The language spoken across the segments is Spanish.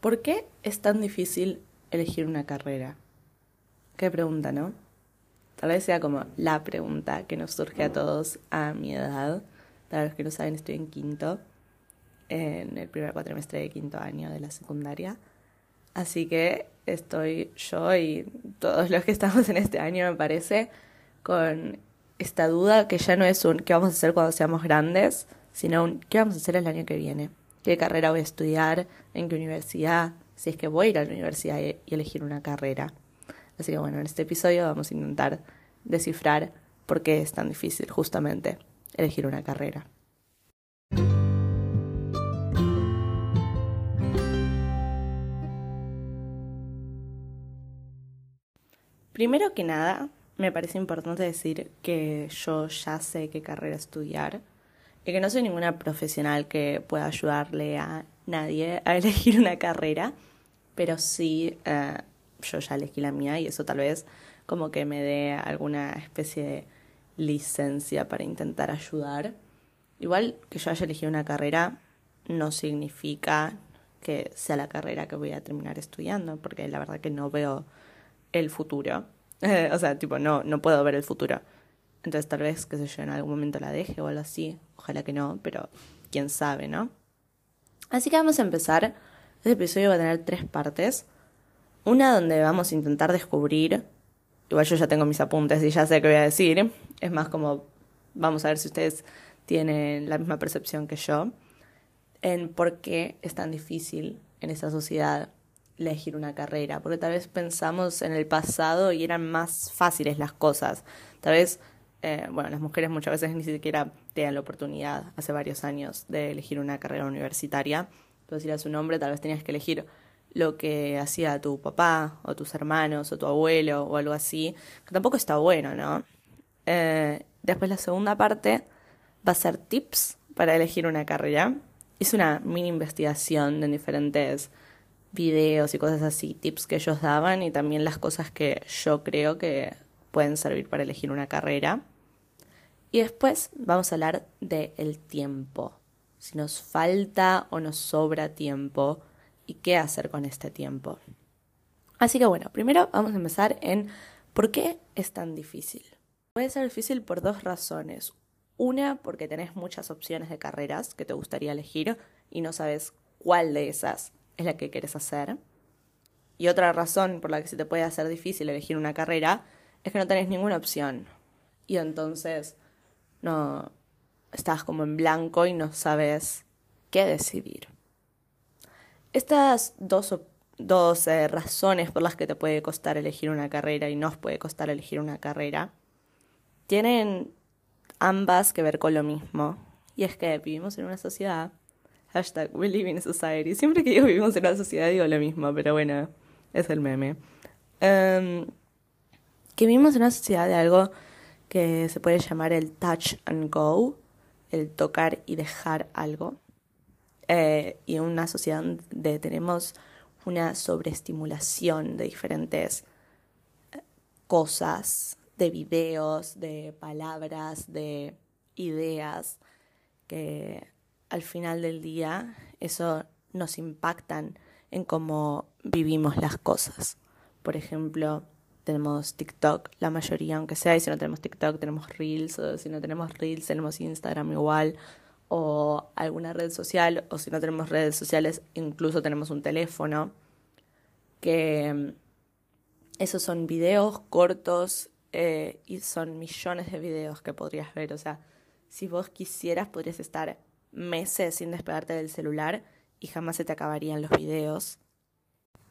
¿Por qué es tan difícil elegir una carrera? Qué pregunta, ¿no? Tal vez sea como la pregunta que nos surge a todos a mi edad. Para los que no saben, estoy en quinto, en el primer cuatrimestre de quinto año de la secundaria. Así que estoy yo y todos los que estamos en este año, me parece, con esta duda que ya no es un qué vamos a hacer cuando seamos grandes, sino un qué vamos a hacer el año que viene qué carrera voy a estudiar, en qué universidad, si es que voy a ir a la universidad y, elegir una carrera. Así que bueno, en este episodio vamos a intentar descifrar por qué es tan difícil justamente elegir una carrera. Primero que nada, me parece importante decir que yo ya sé qué carrera estudiar que no soy ninguna profesional que pueda ayudarle a nadie a elegir una carrera, pero sí eh, yo ya elegí la mía y eso tal vez como que me dé alguna especie de licencia para intentar ayudar. Igual que yo haya elegido una carrera no significa que sea la carrera que voy a terminar estudiando, porque la verdad que no veo el futuro. o sea, tipo, no, no puedo ver el futuro. Entonces tal vez, qué sé yo, en algún momento la deje o algo así. Ojalá que no, pero quién sabe, ¿no? Así que vamos a empezar. Este episodio va a tener tres partes. Una donde vamos a intentar descubrir, igual yo ya tengo mis apuntes y ya sé qué voy a decir. Es más como, vamos a ver si ustedes tienen la misma percepción que yo, en por qué es tan difícil en esta sociedad elegir una carrera. Porque tal vez pensamos en el pasado y eran más fáciles las cosas. Tal vez eh, bueno, las mujeres muchas veces ni siquiera tienen la oportunidad hace varios años de elegir una carrera universitaria. Entonces, si era su nombre, tal vez tenías que elegir lo que hacía tu papá o tus hermanos o tu abuelo o algo así, que tampoco está bueno, ¿no? Eh, después la segunda parte va a ser tips para elegir una carrera. Hice una mini investigación de diferentes videos y cosas así, tips que ellos daban y también las cosas que yo creo que pueden servir para elegir una carrera. Y después vamos a hablar del tiempo, si nos falta o nos sobra tiempo y qué hacer con este tiempo. Así que bueno, primero vamos a empezar en por qué es tan difícil. Puede ser difícil por dos razones. Una, porque tenés muchas opciones de carreras que te gustaría elegir y no sabes cuál de esas es la que quieres hacer. Y otra razón por la que se te puede hacer difícil elegir una carrera es que no tenés ninguna opción. Y entonces no estás como en blanco y no sabes qué decidir. Estas dos, dos eh, razones por las que te puede costar elegir una carrera y nos puede costar elegir una carrera tienen ambas que ver con lo mismo. Y es que vivimos en una sociedad. Hashtag we live in society. Siempre que vivimos en una sociedad digo lo mismo, pero bueno, es el meme. Em, que vivimos en una sociedad de algo que se puede llamar el touch and go, el tocar y dejar algo, eh, y una sociedad donde tenemos una sobreestimulación de diferentes eh, cosas, de videos, de palabras, de ideas, que al final del día eso nos impactan en cómo vivimos las cosas. Por ejemplo, tenemos TikTok, la mayoría, aunque sea, y si no tenemos TikTok, tenemos Reels, o si no tenemos Reels, tenemos Instagram igual, o alguna red social, o si no tenemos redes sociales, incluso tenemos un teléfono, que mm, esos son videos cortos eh, y son millones de videos que podrías ver, o sea, si vos quisieras podrías estar meses sin despegarte del celular y jamás se te acabarían los videos.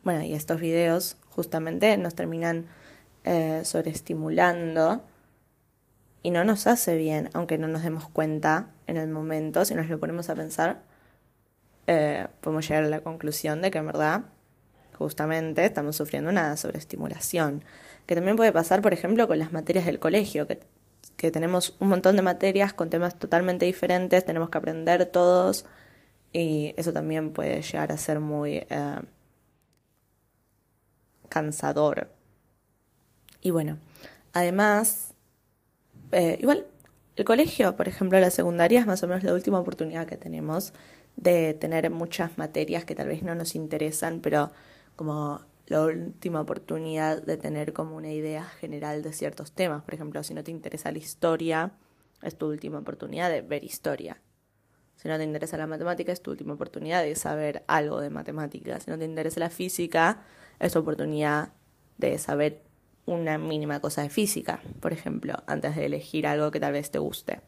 Bueno, y estos videos justamente nos terminan eh, sobreestimulando y no nos hace bien, aunque no nos demos cuenta en el momento, si nos lo ponemos a pensar, eh, podemos llegar a la conclusión de que en verdad justamente estamos sufriendo una sobreestimulación, que también puede pasar, por ejemplo, con las materias del colegio, que, que tenemos un montón de materias con temas totalmente diferentes, tenemos que aprender todos y eso también puede llegar a ser muy eh, cansador y bueno, además, eh, igual, el colegio, por ejemplo, la secundaria es más o menos la última oportunidad que tenemos de tener muchas materias que tal vez no nos interesan, pero como la última oportunidad de tener como una idea general de ciertos temas. Por ejemplo, si no te interesa la historia, es tu última oportunidad de ver historia. Si no te interesa la matemática, es tu última oportunidad de saber algo de matemáticas. Si no te interesa la física, es tu oportunidad de saber una mínima cosa de física, por ejemplo, antes de elegir algo que tal vez te guste.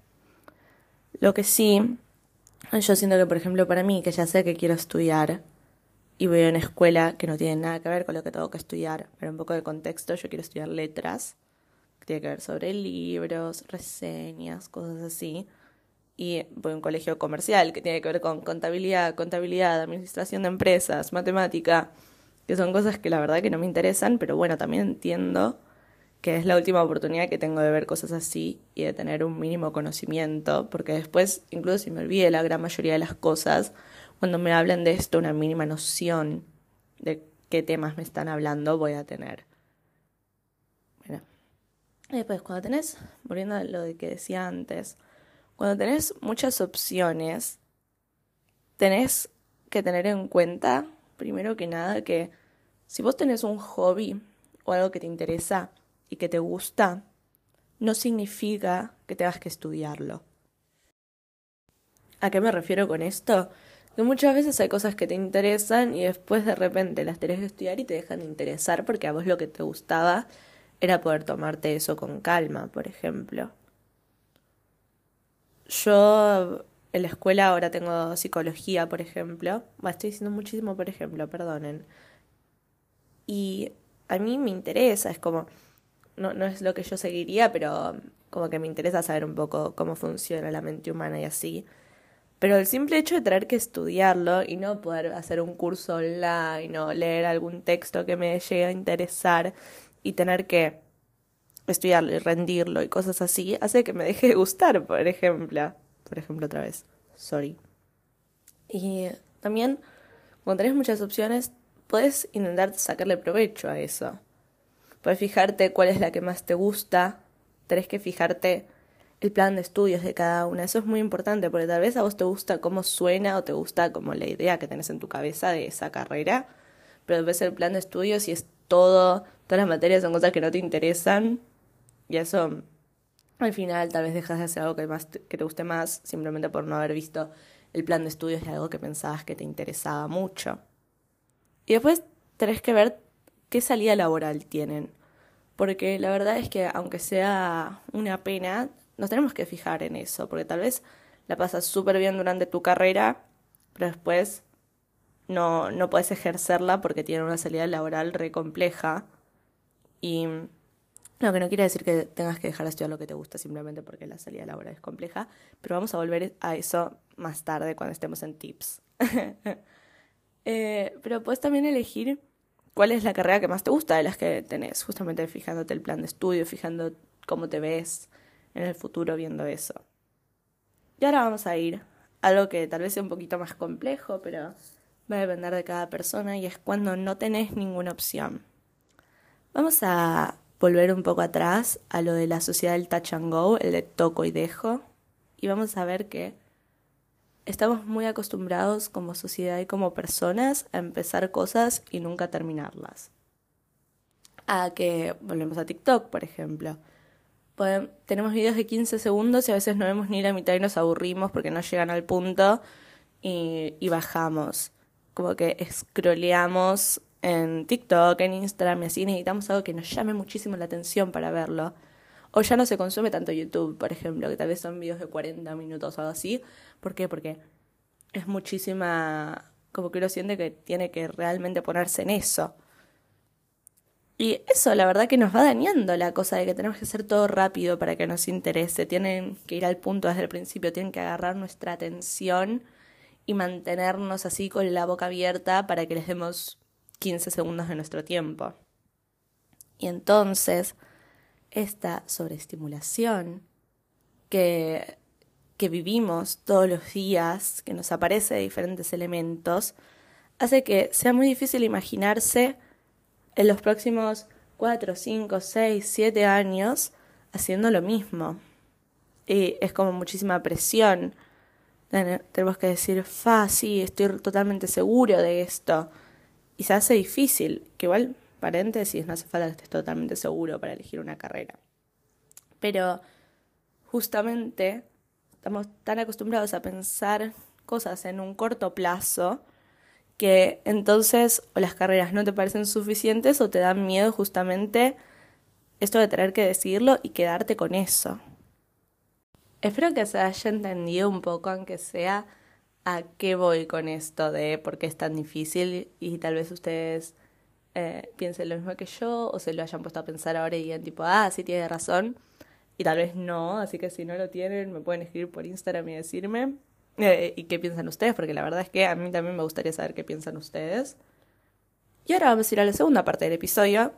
Lo que sí, yo siento que, por ejemplo, para mí, que ya sé que quiero estudiar y voy a una escuela que no tiene nada que ver con lo que tengo que estudiar, pero un poco de contexto, yo quiero estudiar letras, que tiene que ver sobre libros, reseñas, cosas así. Y voy a un colegio comercial que tiene que ver con contabilidad, contabilidad, administración de empresas, matemática, que son cosas que la verdad que no me interesan, pero bueno, también entiendo que es la última oportunidad que tengo de ver cosas así y de tener un mínimo conocimiento, porque después, incluso si me olvide la gran mayoría de las cosas, cuando me hablen de esto, una mínima noción de qué temas me están hablando voy a tener. Bueno. después, cuando tenés, volviendo a lo que decía antes, cuando tenés muchas opciones, tenés que tener en cuenta, primero que nada, que si vos tenés un hobby o algo que te interesa y que te gusta, no significa que tengas que estudiarlo. ¿A qué me refiero con esto? Que muchas veces hay cosas que te interesan y después de repente las tenés que estudiar y te dejan de interesar porque a vos lo que te gustaba era poder tomarte eso con calma, por ejemplo. Yo en la escuela ahora tengo psicología, por ejemplo. estoy diciendo muchísimo, por ejemplo, perdonen. Y a mí me interesa, es como, no, no es lo que yo seguiría, pero como que me interesa saber un poco cómo funciona la mente humana y así. Pero el simple hecho de tener que estudiarlo y no poder hacer un curso online o leer algún texto que me llegue a interesar y tener que estudiarlo y rendirlo y cosas así, hace que me deje de gustar, por ejemplo. Por ejemplo, otra vez. Sorry. Y también, cuando tenés muchas opciones, puedes intentar sacarle provecho a eso. Puedes fijarte cuál es la que más te gusta, tenés que fijarte el plan de estudios de cada una. Eso es muy importante porque tal vez a vos te gusta cómo suena o te gusta como la idea que tenés en tu cabeza de esa carrera, pero ves el plan de estudios y es todo, todas las materias son cosas que no te interesan y eso al final tal vez dejas de hacer algo que, más, que te guste más simplemente por no haber visto el plan de estudios de algo que pensabas que te interesaba mucho. Y después tenés que ver qué salida laboral tienen. Porque la verdad es que aunque sea una pena, nos tenemos que fijar en eso. Porque tal vez la pasas súper bien durante tu carrera, pero después no, no puedes ejercerla porque tiene una salida laboral re compleja. Y lo que no quiere decir que tengas que dejar de estudiar lo que te gusta simplemente porque la salida laboral es compleja. Pero vamos a volver a eso más tarde cuando estemos en tips. Eh, pero puedes también elegir cuál es la carrera que más te gusta de las que tenés, justamente fijándote el plan de estudio, fijando cómo te ves en el futuro viendo eso. Y ahora vamos a ir a algo que tal vez sea un poquito más complejo, pero va a depender de cada persona y es cuando no tenés ninguna opción. Vamos a volver un poco atrás a lo de la sociedad del touch and go, el de toco y dejo, y vamos a ver que estamos muy acostumbrados como sociedad y como personas a empezar cosas y nunca terminarlas. A que volvemos a TikTok, por ejemplo. tenemos videos de 15 segundos y a veces no vemos ni la mitad y nos aburrimos porque no llegan al punto y, y bajamos. Como que scrolleamos en TikTok, en Instagram y así necesitamos algo que nos llame muchísimo la atención para verlo. O ya no se consume tanto YouTube, por ejemplo, que tal vez son videos de 40 minutos o algo así. ¿Por qué? Porque es muchísima, como que uno siente que tiene que realmente ponerse en eso. Y eso, la verdad que nos va dañando la cosa de que tenemos que hacer todo rápido para que nos interese. Tienen que ir al punto desde el principio, tienen que agarrar nuestra atención y mantenernos así con la boca abierta para que les demos 15 segundos de nuestro tiempo. Y entonces esta sobreestimulación que, que vivimos todos los días, que nos aparece de diferentes elementos, hace que sea muy difícil imaginarse en los próximos 4, 5, 6, 7 años haciendo lo mismo. Y es como muchísima presión tenemos que decir, fa, sí, estoy totalmente seguro de esto. Y se hace difícil, que igual, paréntesis, no hace falta que estés totalmente seguro para elegir una carrera. Pero justamente estamos tan acostumbrados a pensar cosas en un corto plazo que entonces o las carreras no te parecen suficientes o te dan miedo justamente esto de tener que decidirlo y quedarte con eso. Espero que se haya entendido un poco, aunque sea, a qué voy con esto de por qué es tan difícil y tal vez ustedes eh, piensen lo mismo que yo o se lo hayan puesto a pensar ahora y digan tipo, ah, sí tiene razón y tal vez no, así que si no lo tienen me pueden escribir por Instagram y decirme eh, y qué piensan ustedes, porque la verdad es que a mí también me gustaría saber qué piensan ustedes. Y ahora vamos a ir a la segunda parte del episodio,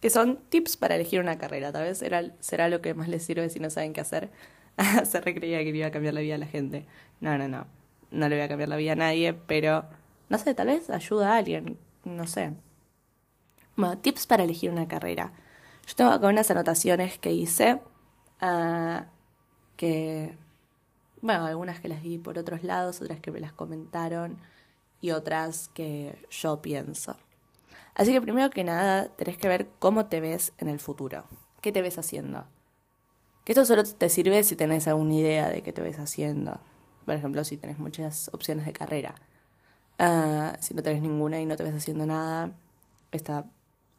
que son tips para elegir una carrera. Tal vez será, será lo que más les sirve si no saben qué hacer. Se recreía que iba a cambiar la vida a la gente. No, no, no. No le voy a cambiar la vida a nadie, pero no sé, tal vez ayuda a alguien. No sé. Bueno, tips para elegir una carrera. Yo tengo acá unas anotaciones que hice Ah, que, bueno, algunas que las vi por otros lados, otras que me las comentaron y otras que yo pienso. Así que primero que nada, tenés que ver cómo te ves en el futuro. ¿Qué te ves haciendo? Que esto solo te sirve si tenés alguna idea de qué te ves haciendo. Por ejemplo, si tenés muchas opciones de carrera. Ah, si no tenés ninguna y no te ves haciendo nada, está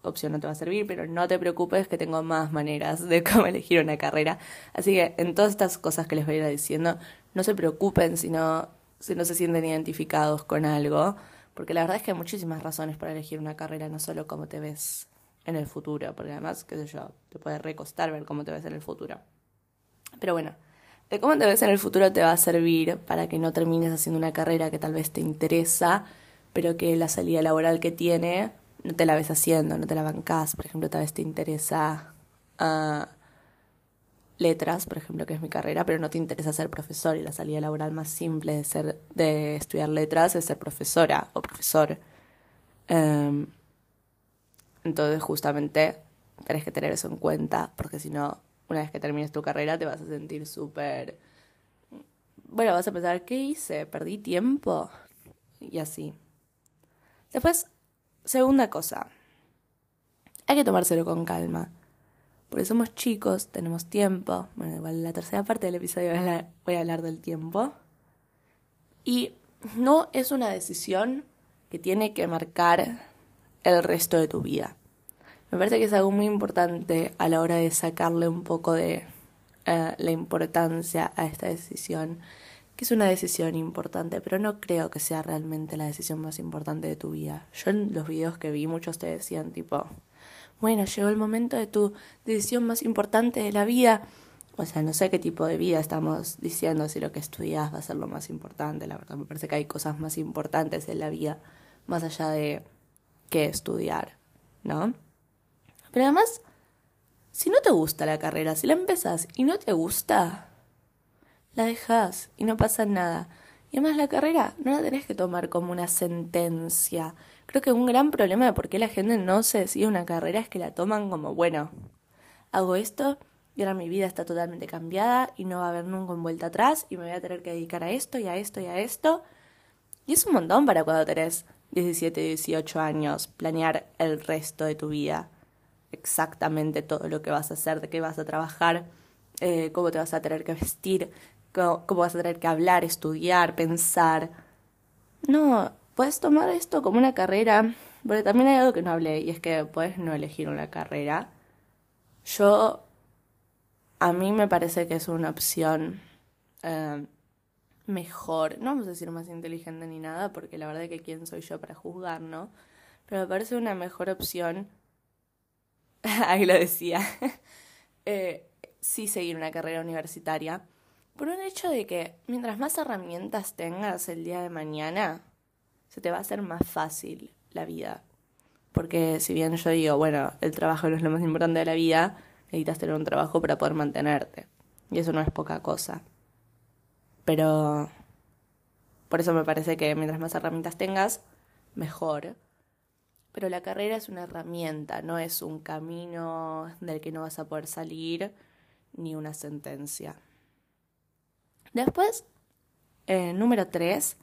opción no te va a servir, pero no te preocupes que tengo más maneras de cómo elegir una carrera. Así que en todas estas cosas que les voy a ir diciendo, no se preocupen si no, si no se sienten identificados con algo, porque la verdad es que hay muchísimas razones para elegir una carrera, no solo cómo te ves en el futuro, porque además, qué sé yo, te puede recostar ver cómo te ves en el futuro. Pero bueno, de cómo te ves en el futuro te va a servir para que no termines haciendo una carrera que tal vez te interesa, pero que la salida laboral que tiene no te la ves haciendo, no te la bancás, por ejemplo, tal vez te interesa uh, letras, por ejemplo, que es mi carrera, pero no te interesa ser profesor y la salida laboral más simple de ser de estudiar letras es ser profesora o profesor. Um, entonces, justamente tenés que tener eso en cuenta, porque si no, una vez que termines tu carrera te vas a sentir súper... Bueno, vas a pensar, ¿qué hice? ¿Perdí tiempo? Y así. Después, Segunda cosa, hay que tomárselo con calma. Porque somos chicos, tenemos tiempo. Bueno, igual en la tercera parte del episodio voy a hablar del tiempo. Y no es una decisión que tiene que marcar el resto de tu vida. Me parece que es algo muy importante a la hora de sacarle un poco de eh, la importancia a esta decisión que es una decisión importante, pero no creo que sea realmente la decisión más importante de tu vida. Yo en los videos que vi muchos te decían tipo, bueno, llegó el momento de tu decisión más importante de la vida. O sea, no sé qué tipo de vida estamos diciendo, si lo que estudias va a ser lo más importante. La verdad, me parece que hay cosas más importantes en la vida, más allá de que estudiar, ¿no? Pero además, si no te gusta la carrera, si la empezás y no te gusta, la dejas y no pasa nada. Y además la carrera no la tenés que tomar como una sentencia. Creo que un gran problema de por qué la gente no se decide una carrera es que la toman como, bueno, hago esto y ahora mi vida está totalmente cambiada y no va a haber nunca un vuelta atrás y me voy a tener que dedicar a esto y a esto y a esto. Y es un montón para cuando tenés 17, 18 años, planear el resto de tu vida. Exactamente todo lo que vas a hacer, de qué vas a trabajar, eh, cómo te vas a tener que vestir, cómo, vas a tener que hablar, estudiar, pensar. No, puedes tomar esto como una carrera, porque también hay algo que no hablé, y es que puedes no elegir una carrera. Yo, a mí me parece que es una opción eh, mejor, no vamos a decir más inteligente ni nada, porque la verdad es que quién soy yo para juzgar, ¿no? Pero me parece una mejor opción, ahí lo decía, eh, sí seguir una carrera universitaria por un hecho de que mientras más herramientas tengas el día de mañana, se te va a hacer más fácil la vida. Porque si bien yo digo, bueno, el trabajo no es lo más importante de la vida, necesitas tener un trabajo para poder mantenerte. Y eso no es poca cosa. Pero por eso me parece que mientras más herramientas tengas, mejor. Pero la carrera es una herramienta, no es un camino del que no vas a poder salir ni una sentencia. Después, eh, número 3,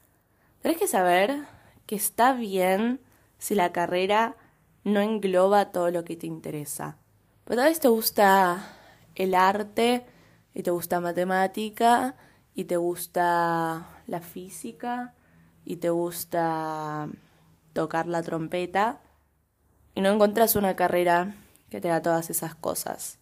tenés que saber que está bien si la carrera no engloba todo lo que te interesa. Pero tal vez te gusta el arte y te gusta matemática y te gusta la física y te gusta tocar la trompeta y no encuentras una carrera que te da todas esas cosas.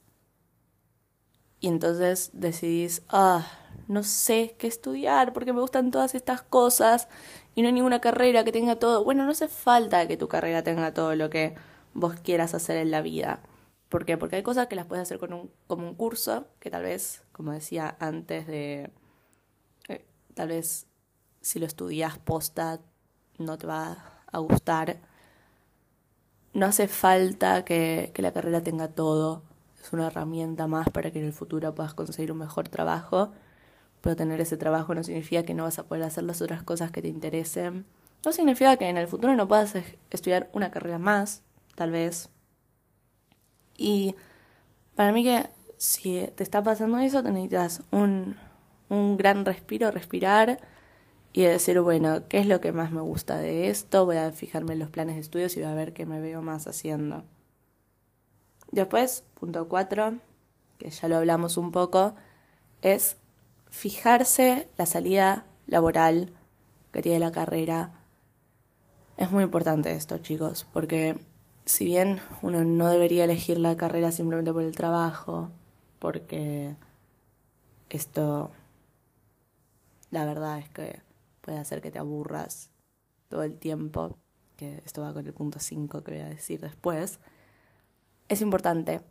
Y entonces decidís, ah, no sé qué estudiar porque me gustan todas estas cosas y no hay ninguna carrera que tenga todo. Bueno, no hace falta que tu carrera tenga todo lo que vos quieras hacer en la vida. ¿Por qué? Porque hay cosas que las puedes hacer con un, como un curso, que tal vez, como decía antes de, eh, tal vez si lo estudias posta no te va a gustar. No hace falta que, que la carrera tenga todo. Es una herramienta más para que en el futuro puedas conseguir un mejor trabajo. Pero tener ese trabajo no significa que no vas a poder hacer las otras cosas que te interesen. No significa que en el futuro no puedas estudiar una carrera más, tal vez. Y para mí que si te está pasando eso, te necesitas un, un gran respiro, respirar y decir, bueno, ¿qué es lo que más me gusta de esto? Voy a fijarme en los planes de estudios y voy a ver qué me veo más haciendo. Después, punto cuatro, que ya lo hablamos un poco, es fijarse la salida laboral que tiene la carrera. Es muy importante esto, chicos, porque si bien uno no debería elegir la carrera simplemente por el trabajo, porque esto, la verdad es que puede hacer que te aburras todo el tiempo, que esto va con el punto 5 que voy a decir después, es importante,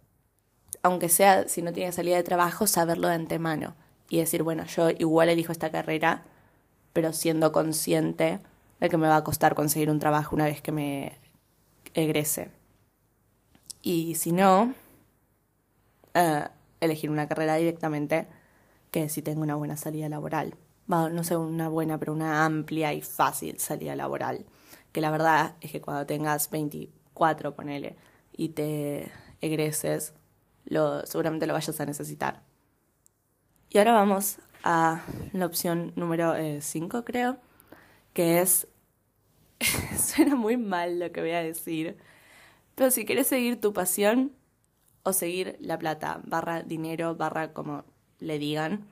aunque sea si no tienes salida de trabajo, saberlo de antemano y decir, bueno, yo igual elijo esta carrera, pero siendo consciente de que me va a costar conseguir un trabajo una vez que me egrese. Y si no, eh, elegir una carrera directamente que si tengo una buena salida laboral. no sé, una buena, pero una amplia y fácil salida laboral. Que la verdad es que cuando tengas 24, ponele, y te egreses, lo, seguramente lo vayas a necesitar. Y ahora vamos a la opción número 5, eh, creo, que es... Suena muy mal lo que voy a decir, pero si quieres seguir tu pasión o seguir la plata, barra dinero, barra como le digan,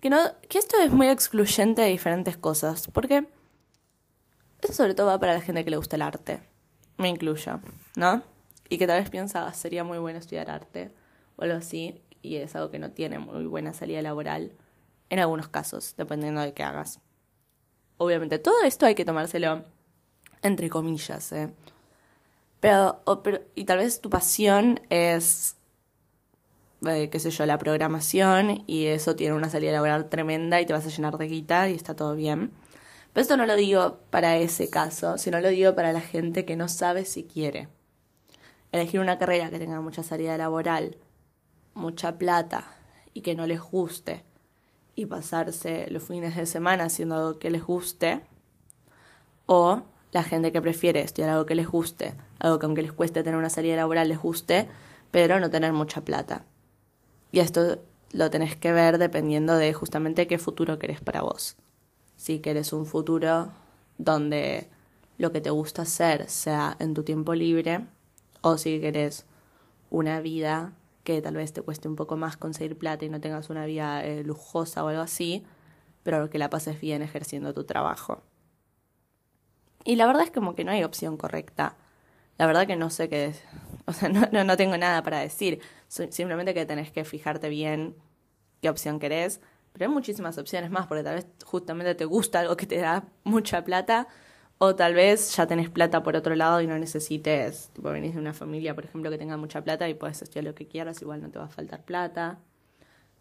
que, no, que esto es muy excluyente de diferentes cosas, porque eso sobre todo va para la gente que le gusta el arte, me incluyo, ¿no? Y que tal vez piensa, sería muy bueno estudiar arte o algo así, y es algo que no tiene muy buena salida laboral en algunos casos, dependiendo de qué hagas. Obviamente, todo esto hay que tomárselo entre comillas, ¿eh? Pero, pero y tal vez tu pasión es, eh, qué sé yo, la programación y eso tiene una salida laboral tremenda y te vas a llenar de guita y está todo bien. Pero esto no lo digo para ese caso, sino lo digo para la gente que no sabe si quiere. Elegir una carrera que tenga mucha salida laboral mucha plata y que no les guste y pasarse los fines de semana haciendo algo que les guste o la gente que prefiere estudiar algo que les guste, algo que aunque les cueste tener una salida laboral les guste, pero no tener mucha plata. Y esto lo tenés que ver dependiendo de justamente qué futuro querés para vos. Si querés un futuro donde lo que te gusta hacer sea en tu tiempo libre, o si querés una vida que tal vez te cueste un poco más conseguir plata y no tengas una vida eh, lujosa o algo así, pero que la pases bien ejerciendo tu trabajo. Y la verdad es como que no hay opción correcta. La verdad que no sé qué, o sea, no, no, tengo nada para decir. Simplemente que tenés que fijarte bien qué opción querés. Pero hay muchísimas opciones más, porque tal vez justamente te gusta algo que te da mucha plata o tal vez ya tenés plata por otro lado y no necesites, tipo venís de una familia, por ejemplo, que tenga mucha plata y puedes estudiar lo que quieras, igual no te va a faltar plata.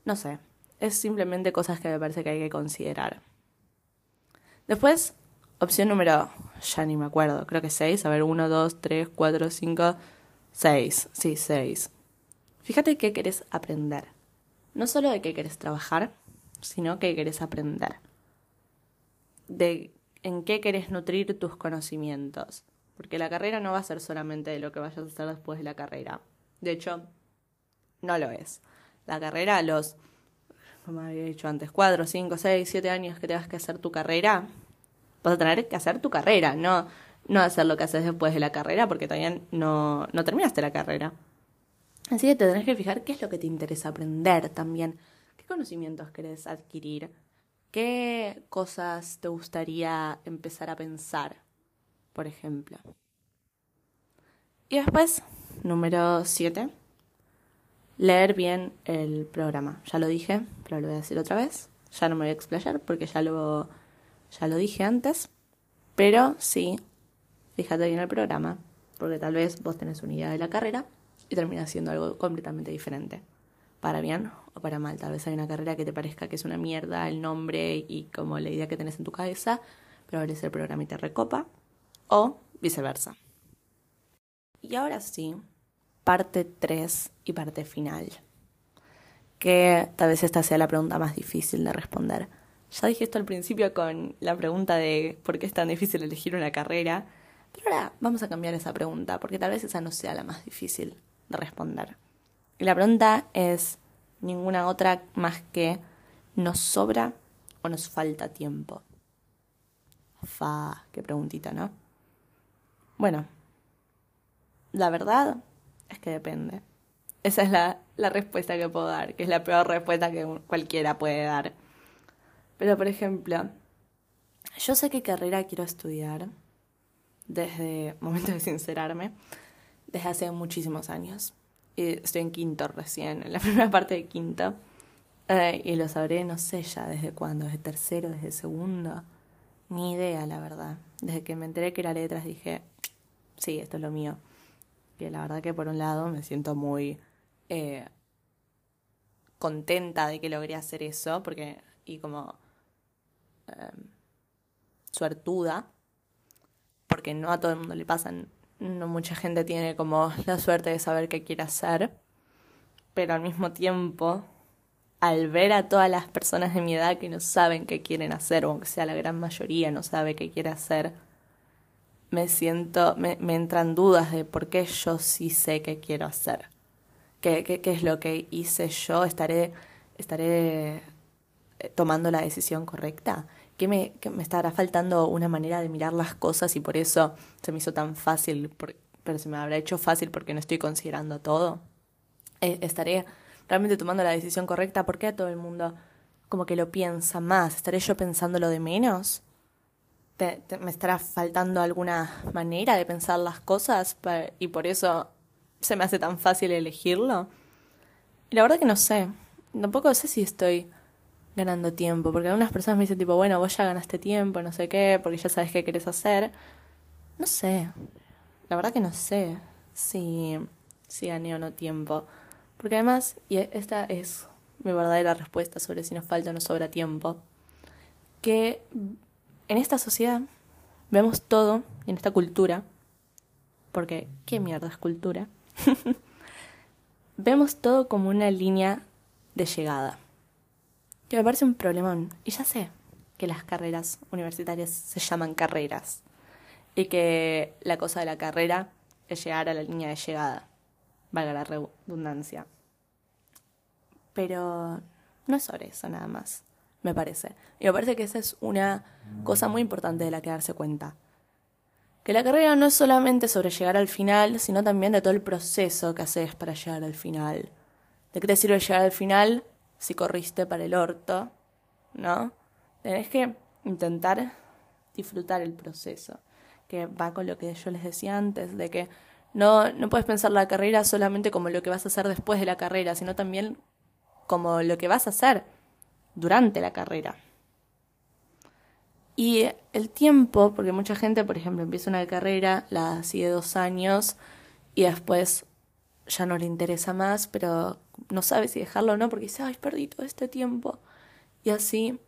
No sé, es simplemente cosas que me parece que hay que considerar. Después, opción número, ya ni me acuerdo, creo que seis. A ver, uno, dos, tres, cuatro, cinco, seis. Sí, seis. Fíjate qué querés aprender. No solo de qué querés trabajar, sino qué querés aprender. De en qué querés nutrir tus conocimientos. Porque la carrera no va a ser solamente de lo que vayas a hacer después de la carrera. De hecho, no lo es. La carrera los, como había dicho antes, cuatro, cinco, seis, siete años que tengas que hacer tu carrera, vas a tener que hacer tu carrera, no, no hacer lo que haces después de la carrera, porque todavía no, no terminaste la carrera. Así que te tenés que fijar qué es lo que te interesa aprender también, conocimientos querés adquirir, qué cosas te gustaría empezar a pensar, por ejemplo. Y después, número 7, leer bien el programa. Ya lo dije, pero lo voy a decir otra vez. Ya no me voy a explayar porque ya lo, ya lo dije antes. Pero sí, fíjate bien el programa, porque tal vez vos tenés una idea de la carrera y terminas siendo algo completamente diferente. Para bien o para mal. Tal vez hay una carrera que te parezca que es una mierda el nombre y como la idea que tenés en tu cabeza, pero abres el programa y te recopa. O viceversa. Y ahora sí, parte 3 y parte final. Que tal vez esta sea la pregunta más difícil de responder. Ya dije esto al principio con la pregunta de por qué es tan difícil elegir una carrera, pero ahora vamos a cambiar esa pregunta, porque tal vez esa no sea la más difícil de responder. Y la pregunta es ninguna otra más que ¿nos sobra o nos falta tiempo? Fa, qué preguntita, ¿no? Bueno, la verdad es que depende. Esa es la, la respuesta que puedo dar, que es la peor respuesta que cualquiera puede dar. Pero, por ejemplo, yo sé qué carrera quiero estudiar desde momento de sincerarme, desde hace muchísimos años. Estoy en quinto recién, en la primera parte de quinto. Eh, y lo sabré, no sé ya desde cuándo, desde tercero, desde segundo. Ni idea, la verdad. Desde que me enteré que era letras dije, sí, esto es lo mío que la verdad que por un lado me siento muy eh, contenta de que logré hacer eso, porque, y como em, suertuda, porque no a todo el mundo le pasan, no mucha gente tiene como la suerte de saber qué quiere hacer, pero al mismo tiempo, al ver a todas las personas de mi edad que no saben qué quieren hacer, o aunque sea la gran mayoría no sabe qué quiere hacer, me siento, me, me, entran dudas de por qué yo sí sé qué quiero hacer. ¿Qué, qué, qué es lo que hice yo? ¿Estaré, estaré eh, tomando la decisión correcta? ¿Qué me, que me estará faltando una manera de mirar las cosas y por eso se me hizo tan fácil? pero se me habrá hecho fácil porque no estoy considerando todo. Eh, ¿Estaré realmente tomando la decisión correcta? ¿Por qué a todo el mundo como que lo piensa más? ¿Estaré yo pensando lo de menos? me estará faltando alguna manera de pensar las cosas y por eso se me hace tan fácil elegirlo. Y la verdad que no sé. Tampoco sé si estoy ganando tiempo, porque algunas personas me dicen tipo, bueno, vos ya ganaste tiempo, no sé qué, porque ya sabes qué querés hacer. No sé. La verdad que no sé si, si gané o no tiempo. Porque además, y esta es mi verdadera respuesta sobre si nos falta o nos sobra tiempo, que en esta sociedad vemos todo, en esta cultura, porque ¿qué mierda es cultura? vemos todo como una línea de llegada. Que me parece un problemón. Y ya sé que las carreras universitarias se llaman carreras. Y que la cosa de la carrera es llegar a la línea de llegada. Valga la redundancia. Pero no es sobre eso nada más me parece. Y me parece que esa es una cosa muy importante de la que darse cuenta. Que la carrera no es solamente sobre llegar al final, sino también de todo el proceso que haces para llegar al final. ¿De qué te sirve llegar al final si corriste para el orto? ¿No? Tenés que intentar disfrutar el proceso, que va con lo que yo les decía antes, de que no, no puedes pensar la carrera solamente como lo que vas a hacer después de la carrera, sino también como lo que vas a hacer durante la carrera. Y el tiempo, porque mucha gente, por ejemplo, empieza una carrera, la sigue dos años y después ya no le interesa más, pero no sabe si dejarlo o no, porque dice, ay, perdí todo este tiempo. Y así,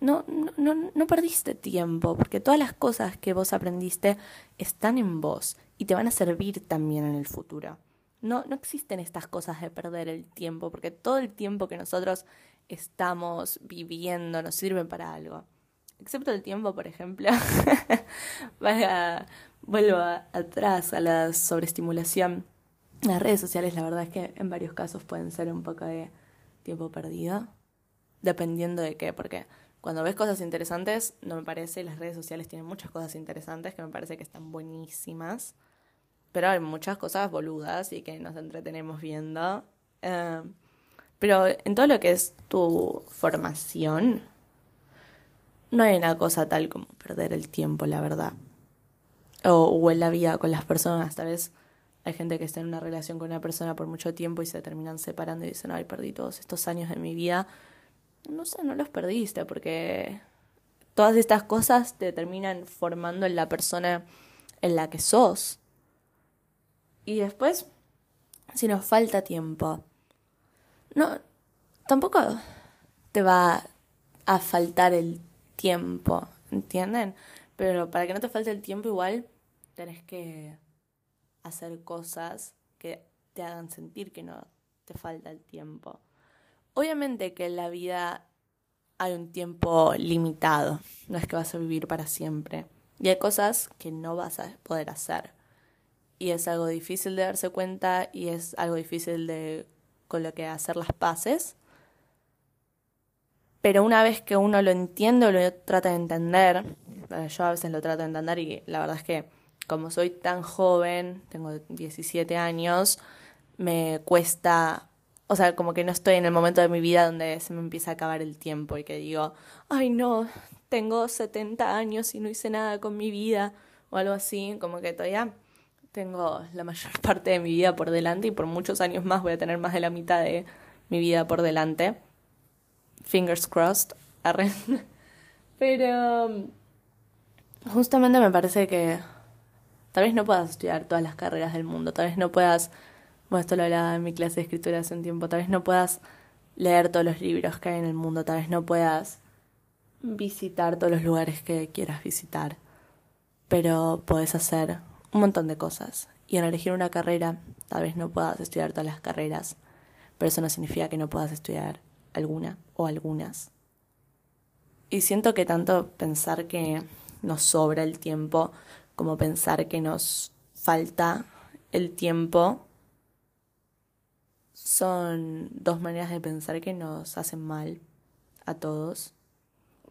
no, no, no, no perdiste tiempo, porque todas las cosas que vos aprendiste están en vos y te van a servir también en el futuro. No, no existen estas cosas de perder el tiempo, porque todo el tiempo que nosotros estamos viviendo nos sirve para algo. Excepto el tiempo, por ejemplo. Vaya, vuelvo atrás a la sobreestimulación. Las redes sociales, la verdad es que en varios casos pueden ser un poco de tiempo perdido. dependiendo de qué, porque cuando ves cosas interesantes, no me parece, las redes sociales tienen muchas cosas interesantes que me parece que están buenísimas, pero hay muchas cosas boludas y que nos entretenemos viendo. Eh, pero en todo lo que es tu formación, no hay una cosa tal como perder el tiempo, la verdad. O, o en la vida con las personas, tal vez hay gente que está en una relación con una persona por mucho tiempo y se terminan separando y dicen, ay, perdí todos estos años de mi vida. No sé, no los perdiste porque todas estas cosas te terminan formando en la persona en la que sos. Y después, si nos falta tiempo, no, tampoco te va a faltar el tiempo, ¿entienden? Pero para que no te falte el tiempo igual tenés que hacer cosas que te hagan sentir que no te falta el tiempo. Obviamente que en la vida hay un tiempo limitado, no es que vas a vivir para siempre. Y hay cosas que no vas a poder hacer. Y es algo difícil de darse cuenta y es algo difícil de con lo que hacer las paces. Pero una vez que uno lo entiende o lo trata de entender, yo a veces lo trato de entender y la verdad es que como soy tan joven, tengo 17 años, me cuesta, o sea, como que no estoy en el momento de mi vida donde se me empieza a acabar el tiempo y que digo, ay no, tengo 70 años y no hice nada con mi vida o algo así, como que todavía tengo la mayor parte de mi vida por delante y por muchos años más voy a tener más de la mitad de mi vida por delante. Fingers crossed. Pero justamente me parece que Tal vez no puedas estudiar todas las carreras del mundo, tal vez no puedas, bueno, esto lo hablaba en mi clase de escritura hace un tiempo, tal vez no puedas leer todos los libros que hay en el mundo, tal vez no puedas visitar todos los lugares que quieras visitar, pero puedes hacer un montón de cosas. Y en elegir una carrera, tal vez no puedas estudiar todas las carreras, pero eso no significa que no puedas estudiar alguna o algunas. Y siento que tanto pensar que nos sobra el tiempo como pensar que nos falta el tiempo, son dos maneras de pensar que nos hacen mal a todos,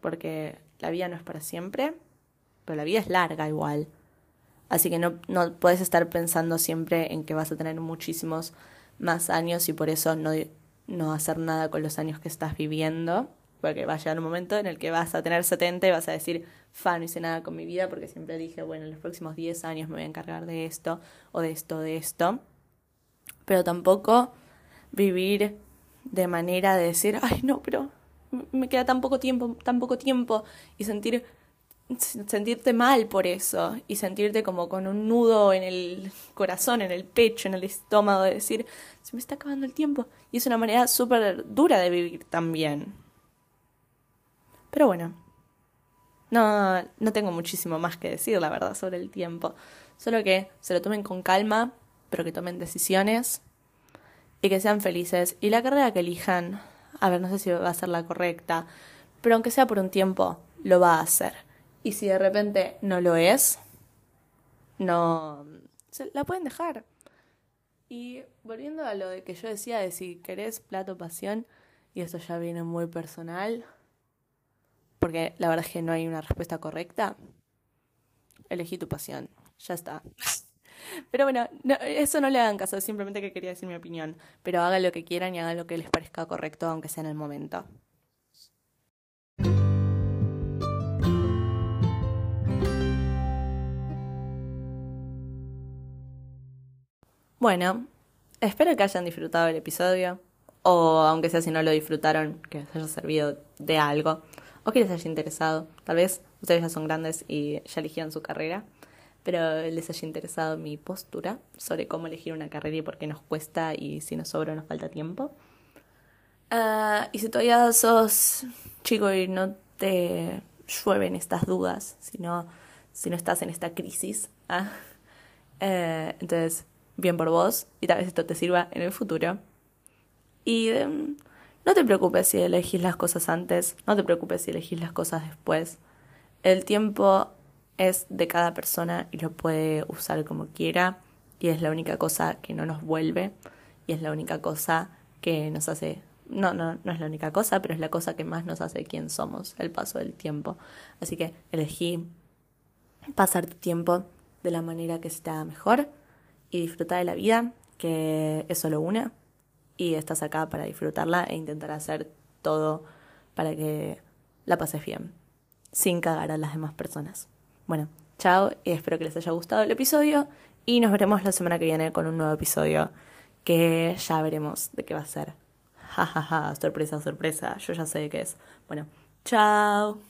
porque la vida no es para siempre, pero la vida es larga igual. Así que no, no puedes estar pensando siempre en que vas a tener muchísimos más años y por eso no, no hacer nada con los años que estás viviendo porque va a llegar un momento en el que vas a tener 70 y vas a decir, fa, no hice nada con mi vida porque siempre dije, bueno, en los próximos 10 años me voy a encargar de esto o de esto, de esto. Pero tampoco vivir de manera de decir, ay, no, pero me queda tan poco tiempo, tan poco tiempo y sentir sentirte mal por eso y sentirte como con un nudo en el corazón, en el pecho, en el estómago, de decir, se me está acabando el tiempo. Y es una manera súper dura de vivir también. Pero bueno, no, no tengo muchísimo más que decir, la verdad, sobre el tiempo. Solo que se lo tomen con calma, pero que tomen decisiones y que sean felices. Y la carrera que elijan, a ver, no sé si va a ser la correcta, pero aunque sea por un tiempo, lo va a hacer. Y si de repente no lo es, no... la pueden dejar. Y volviendo a lo de que yo decía de si querés plato pasión, y esto ya viene muy personal, porque la verdad es que no hay una respuesta correcta, elegí tu pasión. Ya está. Pero bueno, eso no le hagan caso, simplemente que quería decir mi opinión. Pero hagan lo que quieran y hagan lo que les parezca correcto, aunque sea en el momento. Bueno, espero que hayan disfrutado el episodio. O aunque sea si no lo disfrutaron, que les haya servido de algo o que les haya interesado. Tal vez ustedes ya son grandes y ya eligieron su carrera, pero les haya interesado mi postura sobre cómo elegir una carrera y por qué nos cuesta y si nos sobra o nos falta tiempo. Ah, y si todavía sos chico y no te llueven estas dudas, si no, si no estás en esta crisis, ¿ah? eh, entonces, bien por vos y tal vez esto te sirva en el futuro. Y em, no te preocupes si elegís las cosas antes, no te preocupes si elegís las cosas después. El tiempo es de cada persona y lo puede usar como quiera y es la única cosa que no nos vuelve y es la única cosa que nos hace no, no, no es la única cosa, pero es la cosa que más nos hace quién somos, el paso del tiempo. Así que elegí pasar tu tiempo de la manera que está mejor y disfrutar de la vida, que es solo una, y estás acá para disfrutarla e intentar hacer todo para que la pases bien, sin cagar a las demás personas. Bueno, chao y espero que les haya gustado el episodio y nos veremos la semana que viene con un nuevo episodio que ya veremos de qué va a ser. Ja, ja, ja, sorpresa, sorpresa, yo ya sé de qué es. Bueno, chao.